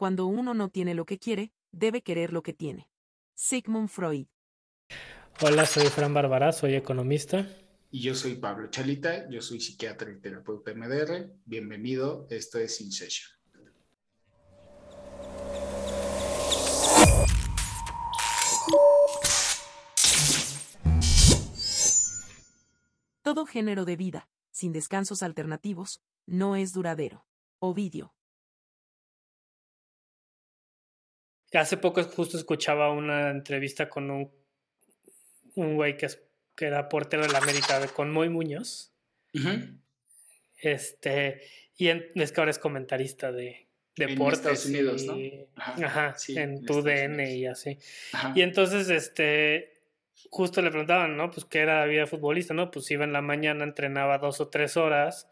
Cuando uno no tiene lo que quiere, debe querer lo que tiene. Sigmund Freud. Hola, soy Fran Bárbara, soy economista. Y yo soy Pablo Chalita, yo soy psiquiatra y terapeuta MDR. Bienvenido, esto es In Session. Todo género de vida, sin descansos alternativos, no es duradero. Ovidio. Hace poco justo escuchaba una entrevista con un, un güey que, que era portero de la América, con Moy Muñoz. Este, y es que ahora es comentarista de deportes. En Estados Unidos, ¿no? Ajá, en tu DN y así. Y entonces, este, justo le preguntaban, ¿no? Pues qué era la vida futbolista, ¿no? Pues iba en la mañana, entrenaba dos o tres horas,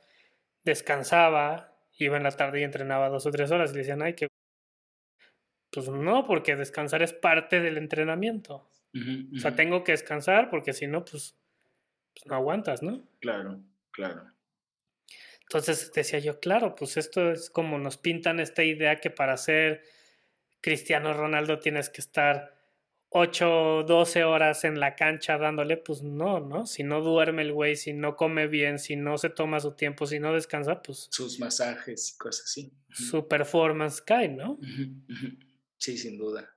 descansaba, iba en la tarde y entrenaba dos o tres horas y le decían, ay, que... Pues no, porque descansar es parte del entrenamiento. O sea, tengo que descansar porque si no, pues, pues, no aguantas, ¿no? Claro, claro. Entonces decía yo, claro, pues esto es como nos pintan esta idea que para ser Cristiano Ronaldo tienes que estar 8, 12 horas en la cancha dándole, pues no, ¿no? Si no duerme el güey, si no come bien, si no se toma su tiempo, si no descansa, pues... Sus masajes y cosas así. Su performance cae, ¿no? Sí, sin duda.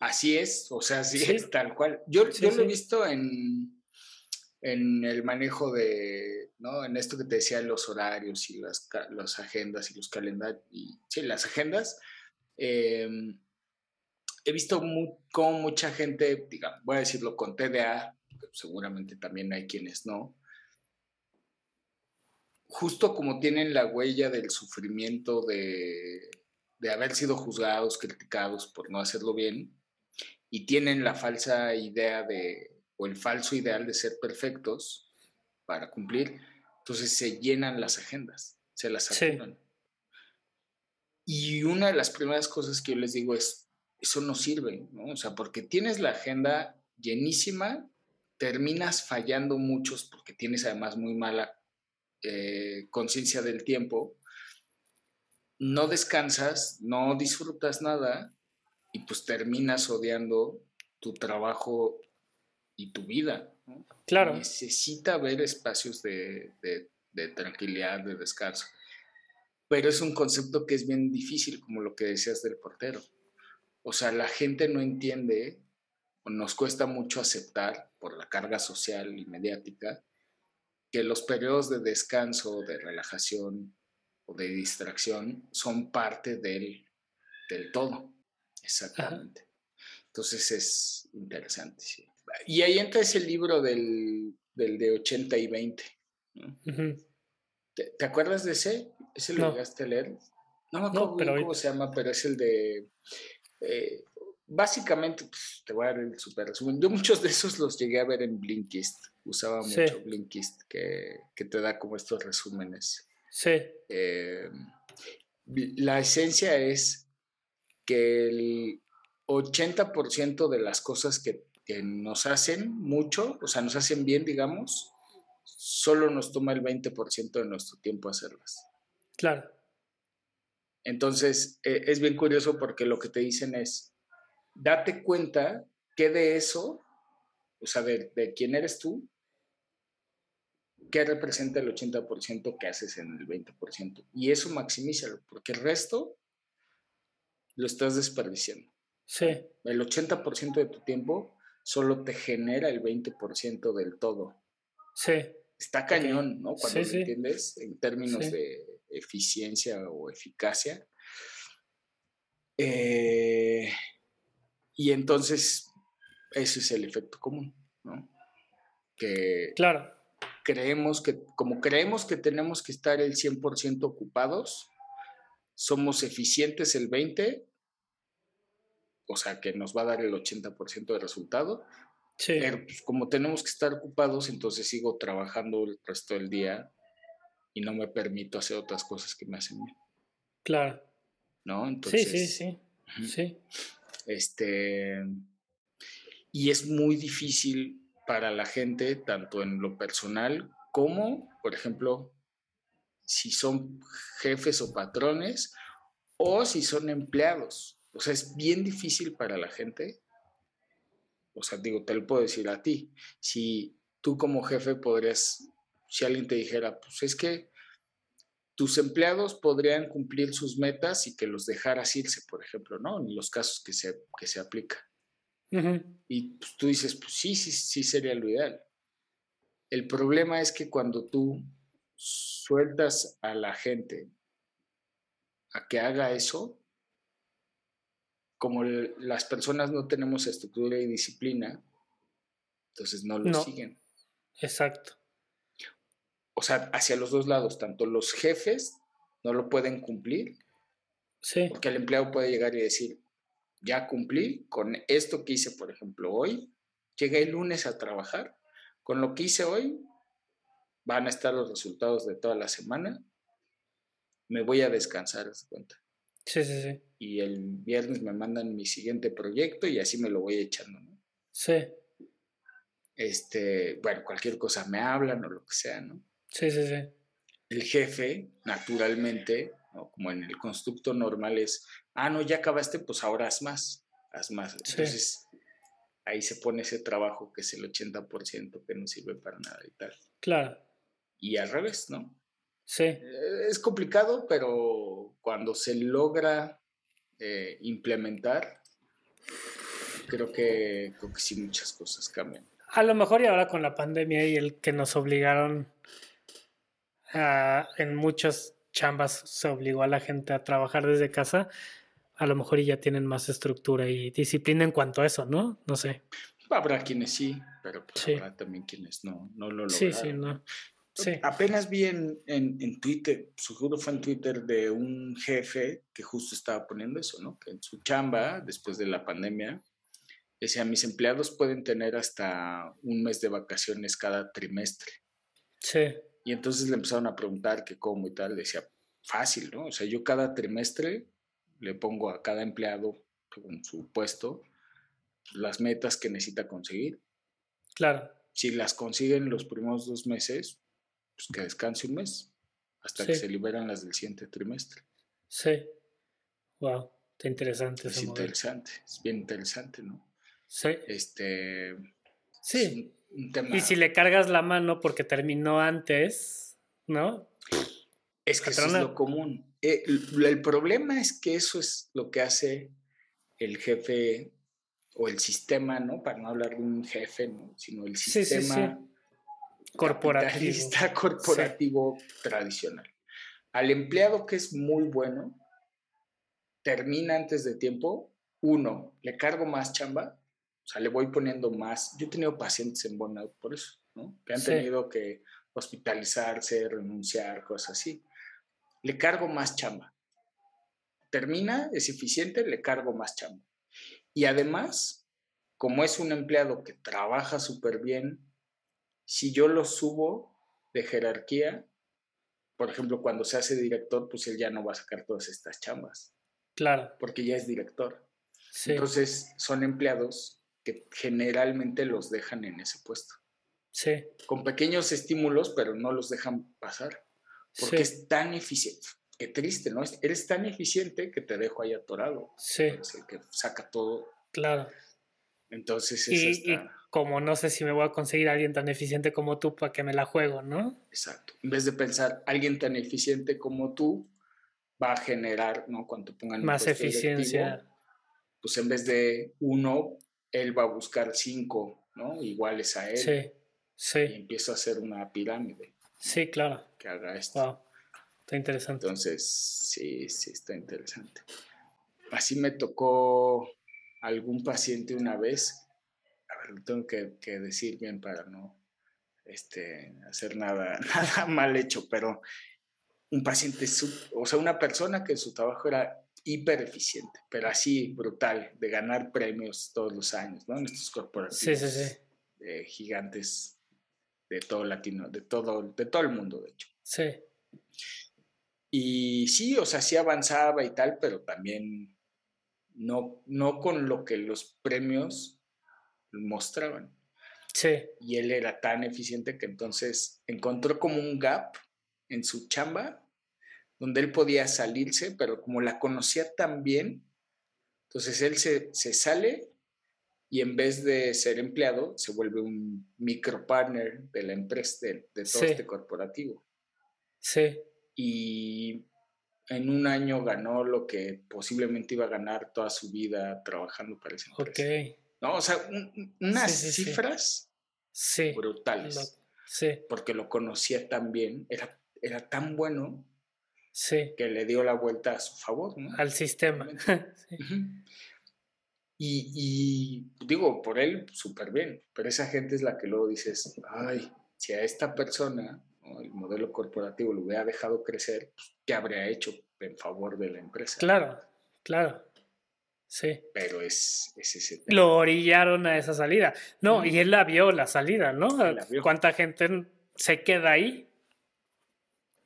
Así es, o sea, sí, es tal cual. Yo, yo lo he visto en, en el manejo de, ¿no? En esto que te decía, los horarios y las, las agendas y los calendarios, y, sí, las agendas. Eh, he visto como mucha gente, digamos, voy a decirlo con TDA, seguramente también hay quienes no, justo como tienen la huella del sufrimiento de, de haber sido juzgados, criticados por no hacerlo bien, y tienen la falsa idea de, o el falso ideal de ser perfectos para cumplir, entonces se llenan las agendas, se las saturan. Y una de las primeras cosas que yo les digo es, eso no sirve, ¿no? O sea, porque tienes la agenda llenísima, terminas fallando muchos porque tienes además muy mala eh, conciencia del tiempo, no descansas, no disfrutas nada y pues terminas odiando tu trabajo y tu vida. ¿no? Claro. Necesita haber espacios de, de tranquilidad, de descanso. Pero es un concepto que es bien difícil, como lo que decías del portero. O sea, la gente no entiende, o nos cuesta mucho aceptar por la carga social y mediática, que los periodos de descanso, de relajación o de distracción son parte del, del todo. Exactamente. Entonces es interesante. Sí. Y ahí entra ese libro del, del de 80 y 20. ¿Te, acuerdas de ese? ¿Ese lo llegaste a leer? No me acuerdo cómo se llama, pero es el de eh, básicamente, pues, te voy a dar el super resumen. Yo muchos de esos los llegué a ver en Blinkist. Usaba mucho Blinkist, que, que, te da como estos resúmenes. Sí. Eh, la esencia es que el 80% de las cosas que, que, nos hacen mucho, o sea, nos hacen bien, digamos, solo nos toma el 20% de nuestro tiempo hacerlas. Claro. Entonces, eh, es bien curioso porque lo que te dicen es, date cuenta que de eso, o sea, de, quién eres tú, qué representa el 80% que haces en el 20%. Y eso maximízalo, porque el resto lo estás desperdiciando. Sí. El 80% de tu tiempo solo te genera el 20% del todo. Sí. Está cañón, ¿no? Cuando lo entiendes en términos de eficiencia o eficacia. Eh, y entonces, ese es el efecto común, ¿no? Que claro. Creemos que, como creemos que tenemos que estar el 100% ocupados, somos eficientes el 20%, o sea, que nos va a dar el 80% de resultado. Pero pues, como tenemos que estar ocupados, entonces sigo trabajando el resto del día y no me permito hacer otras cosas que me hacen bien. Claro. ¿No? Entonces, sí, sí, sí. sí. Este, y es muy difícil para la gente, tanto en lo personal como, por ejemplo, si son jefes o patrones o si son empleados. O sea, es bien difícil para la gente. O sea, digo, te lo puedo decir a ti. Si tú como jefe podrías, si alguien te dijera, pues es que tus empleados podrían cumplir sus metas y que los dejaras irse, por ejemplo, ¿no? En los casos que se, que se aplica. Y pues, tú dices, pues sí, sí, sí sería lo ideal. El problema es que cuando tú sueltas a la gente a que haga eso, como las personas no tenemos estructura y disciplina, entonces no lo siguen. Exacto o sea, hacia los dos lados, tanto los jefes no lo pueden cumplir, sí. porque el empleado puede llegar y decir, ya cumplí con esto que hice, por ejemplo, hoy, llegué el lunes a trabajar, con lo que hice hoy van a estar los resultados de toda la semana, me voy a descansar, ¿se cuenta? Sí, sí, sí. Y el viernes me mandan mi siguiente proyecto y así me lo voy echando, ¿no? Sí. Este, bueno, cualquier cosa me hablan o lo que sea, ¿no? Sí, sí, sí. El jefe, naturalmente, como en el constructo normal es, ah, no, ya acabaste, pues ahora haz más, haz más. Entonces, ahí se pone ese trabajo que es el 80% que no sirve para nada y tal. Claro. Y al revés, ¿no? Sí. Eh, es complicado, pero cuando se logra eh, implementar, creo que, creo que sí muchas cosas cambian. A lo mejor y ahora con la pandemia y el que nos obligaron en muchas chambas se obligó a la gente a trabajar desde casa, a lo mejor ya tienen más estructura y disciplina en cuanto a eso, ¿no? No sé. Habrá quienes sí, pero pues habrá también quienes no, no lo lograron. Sí, sí, no. Sí. Apenas vi en, en, en, Twitter, seguro fue en Twitter, de un jefe que justo estaba poniendo eso, ¿no? Que en su chamba, después de la pandemia, decía, mis empleados pueden tener hasta un mes de vacaciones cada trimestre. Sí. Y entonces le empezaron a preguntar que cómo y tal. Decía, fácil, ¿no? O sea, yo cada trimestre le pongo a cada empleado con su puesto las metas que necesita conseguir. Claro. Si las consiguen los primeros dos meses, pues que descanse un mes hasta que se liberan las del siguiente trimestre. Sí. Wow, está interesante. Es interesante, es bien interesante, ¿no? Sí. Este. Sí. Y si le cargas la mano porque terminó antes, ¿no? Es que eso es lo común. Eh, el, problema es que eso es lo que hace el jefe o el sistema, ¿no? Para no hablar de un jefe, ¿no? sino el sistema corporativo, corporativo tradicional. Al empleado que es muy bueno, termina antes de tiempo, uno, le cargo más chamba, o sea, le voy poniendo más. Yo he tenido pacientes en burnout por eso, ¿no? Que han tenido que hospitalizarse, renunciar, cosas así. Le cargo más chamba. Termina, es eficiente, le cargo más chamba. Y además, como es un empleado que trabaja súper bien, si yo lo subo de jerarquía, por ejemplo, cuando se hace director, pues él ya no va a sacar todas estas chambas. Claro. Porque ya es director. Entonces, son empleados que generalmente los dejan en ese puesto. Sí. Con pequeños estímulos, pero no los dejan pasar. Porque es tan eficiente. Qué triste, ¿no? Eres tan eficiente que te dejo ahí atorado. Sí. Es el que saca todo. Claro. Entonces es y, como no sé si me voy a conseguir a alguien tan eficiente como tú para que me la juego, ¿no? Exacto. En vez de pensar, alguien tan eficiente como tú va a generar, ¿no? Cuando pongan más eficiencia. Pues en vez de uno, él va a buscar cinco, ¿no? Iguales a él. Sí, sí. Y empieza a hacer una pirámide. Sí, claro. Que haga esto. Wow. Está interesante. Entonces, sí, sí, está interesante. Así me tocó algún paciente una vez. A ver, lo tengo que, decir bien para no este, hacer nada, nada mal hecho, pero un paciente, o sea, una persona que su trabajo era hiper eficiente, pero así brutal, de ganar premios todos los años, ¿no? En estos corporativos sí, sí, sí. gigantes de todo latino, de todo, de todo el mundo, de hecho. Sí. Y sí, o sea, sí avanzaba y tal, pero también no, no con lo que los premios mostraban. Sí. Y él era tan eficiente que entonces encontró como un gap en su chamba donde él podía salirse, pero como la conocía tan bien, entonces él se, se sale y en vez de ser empleado, se vuelve un micro partner de la empresa, de, todo este corporativo. Sí. Y en un año ganó lo que posiblemente iba a ganar toda su vida trabajando para esa empresa. Ok. No, o sea, unas cifras brutales. sí. Porque lo conocía tan bien, era, era tan bueno sí. que le dio la vuelta a su favor, ¿no? Al sistema. y, digo, por él, súper bien, pero esa gente es la que luego dices, ay, si a esta persona, el modelo corporativo, lo hubiera dejado crecer, pues, ¿qué habría hecho en favor de la empresa? Claro, claro. Sí. Pero es, ese Lo orillaron a esa salida. No, y él la vio la salida, ¿no? ¿Cuánta gente se queda ahí?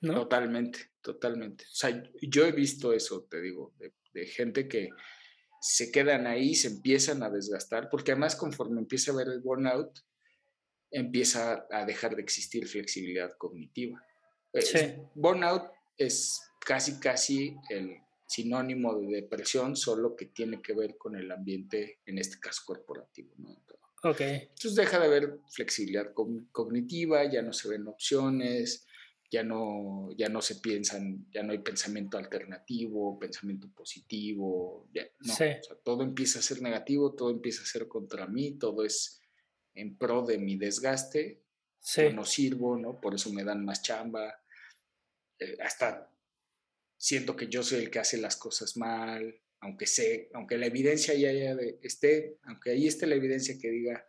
¿No? Totalmente, totalmente. O sea, yo he visto eso, te digo, de, gente que se quedan ahí, se empiezan a desgastar, porque además conforme empieza a ver el burnout, empieza a dejar de existir flexibilidad cognitiva. Sí. burnout es casi, casi el sinónimo de depresión, solo que tiene que ver con el ambiente, en este caso corporativo. ¿no? Entonces deja de haber flexibilidad cognitiva, ya no se ven opciones, ya no, ya no se piensan, ya no hay pensamiento alternativo, pensamiento positivo, no, todo empieza a ser negativo, todo empieza a ser contra mí, todo es en pro de mi desgaste, no sirvo, ¿no? Por eso me dan más chamba, eh, hasta siento que yo soy el que hace las cosas mal, aunque sé, aunque la evidencia ya, esté, aunque ahí esté la evidencia que diga,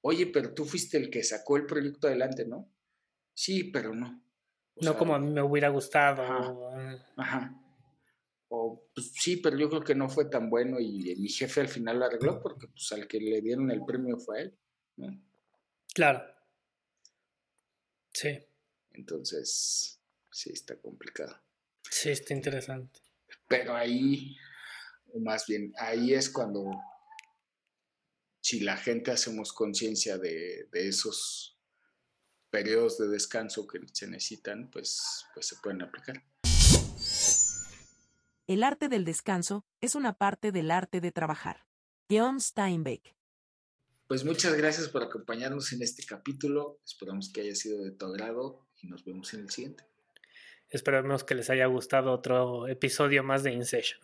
oye, pero tú fuiste el que sacó el proyecto adelante, ¿no? Sí, pero no. no como a mí me hubiera gustado. Ajá. O pues, sí, pero yo creo que no fue tan bueno y mi jefe al final lo arregló porque pues al que le dieron el premio fue a él. ¿no? Claro. Sí. Entonces, sí, está complicado. Sí, está interesante. Pero ahí, más bien, ahí es cuando, si la gente hacemos conciencia de, esos periodos de descanso que se necesitan, pues, pues se pueden aplicar. El arte del descanso es una parte del arte de trabajar. John Steinbeck. Pues muchas gracias por acompañarnos en este capítulo. Esperamos que haya sido de tu agrado y nos vemos en el siguiente. Esperemos que les haya gustado otro episodio más de InSession.